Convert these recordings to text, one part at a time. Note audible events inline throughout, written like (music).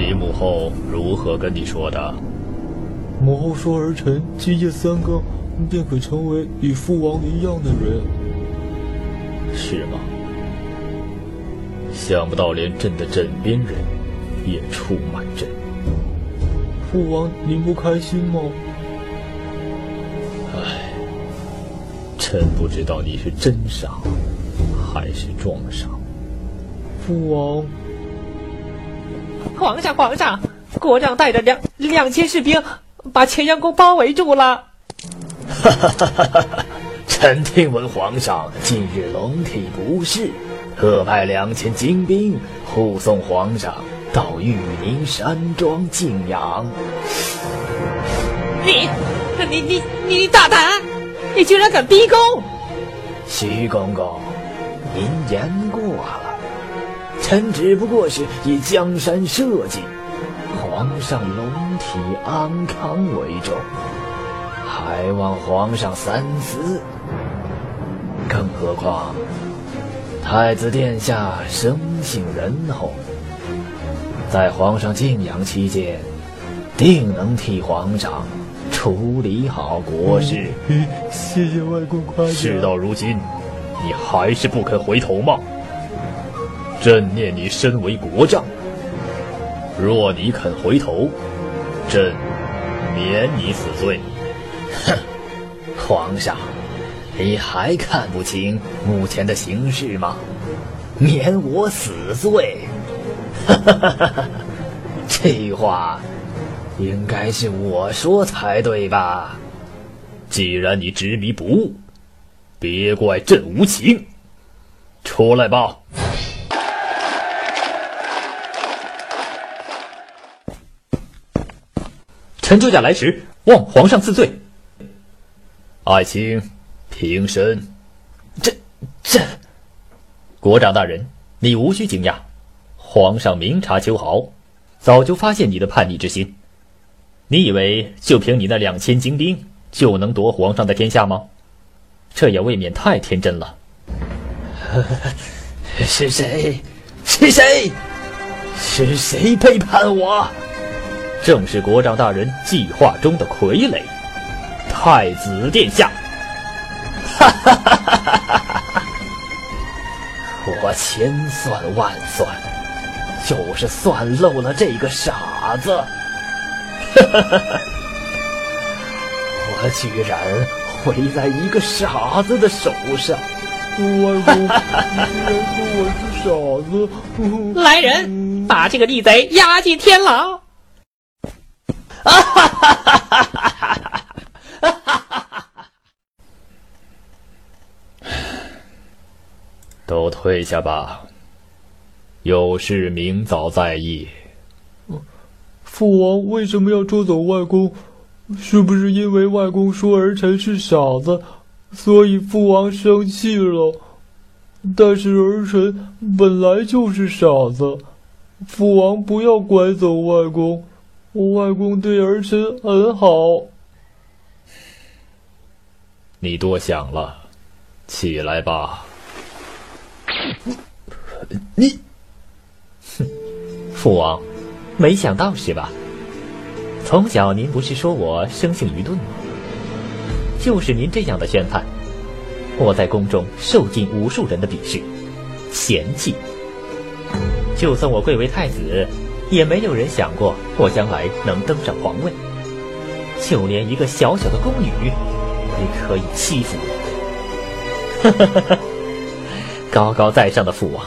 你母后如何跟你说的？母后说：“儿臣今夜三更，便可成为与父王一样的人。”是吗？想不到连朕的枕边人也出卖朕。父王，您不开心吗？唉，臣不知道你是真傻还是装傻。父王，皇上，皇上，国丈带着两两千士兵把乾阳宫包围住了。哈哈哈哈哈！臣听闻皇上近日龙体不适，特派两千精兵护送皇上到玉林山庄静养。你，你你你大胆！你居然敢逼宫！徐公公，您言过了。臣只不过是以江山社稷、皇上龙体安康为重，还望皇上三思。更何况，太子殿下生性仁厚，在皇上静养期间，定能替皇上处理好国事。谢谢外公夸奖。事到如今，你还是不肯回头吗？朕念你身为国丈，若你肯回头，朕免你死罪。哼，皇上，你还看不清目前的形势吗？免我死罪？哈哈哈哈哈！这话应该是我说才对吧？既然你执迷不悟，别怪朕无情。出来吧。臣救驾来迟，望皇上赐罪。爱卿，平身。这这，国长大人，你无需惊讶，皇上明察秋毫，早就发现你的叛逆之心。你以为就凭你那两千精兵就能夺皇上的天下吗？这也未免太天真了。(laughs) 是谁？是谁？是谁背叛我？正是国丈大人计划中的傀儡，太子殿下。哈哈哈哈哈哈！我千算万算，就是算漏了这个傻子。哈哈哈哈！我居然毁在一个傻子的手上。外公，你居然说我是傻子！(laughs) 来人，把这个逆贼押进天牢！哈哈哈哈哈哈！哈哈哈哈！都退下吧，有事明早再议。父王为什么要捉走外公？是不是因为外公说儿臣是傻子，所以父王生气了？但是儿臣本来就是傻子，父王不要拐走外公。我外公对儿臣很好。你多想了，起来吧。你，哼，父王，没想到是吧？从小您不是说我生性愚钝吗？就是您这样的宣判，我在宫中受尽无数人的鄙视、嫌弃。就算我贵为太子。也没有人想过我将来能登上皇位，就连一个小小的宫女也可以欺负我。(laughs) 高高在上的父王，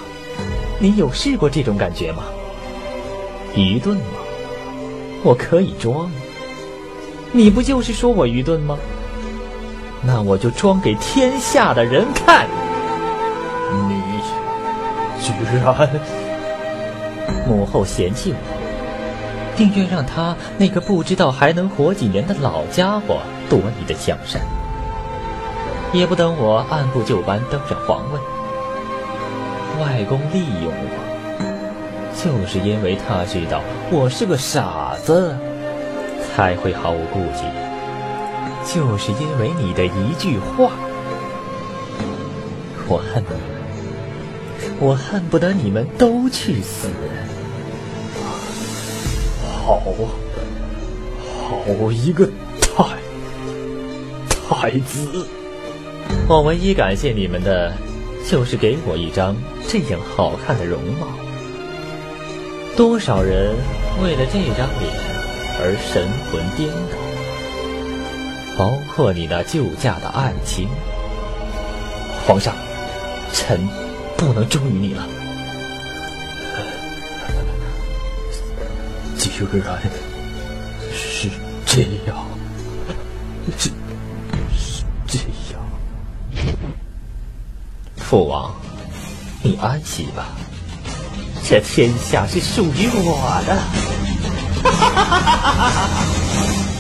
你有试过这种感觉吗？愚钝吗？我可以装。你不就是说我愚钝吗？那我就装给天下的人看。你居然……母后嫌弃我，宁愿让他那个不知道还能活几年的老家伙夺你的江山，也不等我按部就班登上皇位。外公利用我，就是因为他知道我是个傻子，才会毫无顾忌。就是因为你的一句话，我恨你，我恨不得你们都去死。好啊，好一个太太子！我唯一感谢你们的，就是给我一张这样好看的容貌。多少人为了这张脸而神魂颠倒，包括你那救驾的爱卿。皇上，臣不能忠于你了。既然是这样，是是这样。父王，你安息吧，这天下是属于我的。哈 (laughs)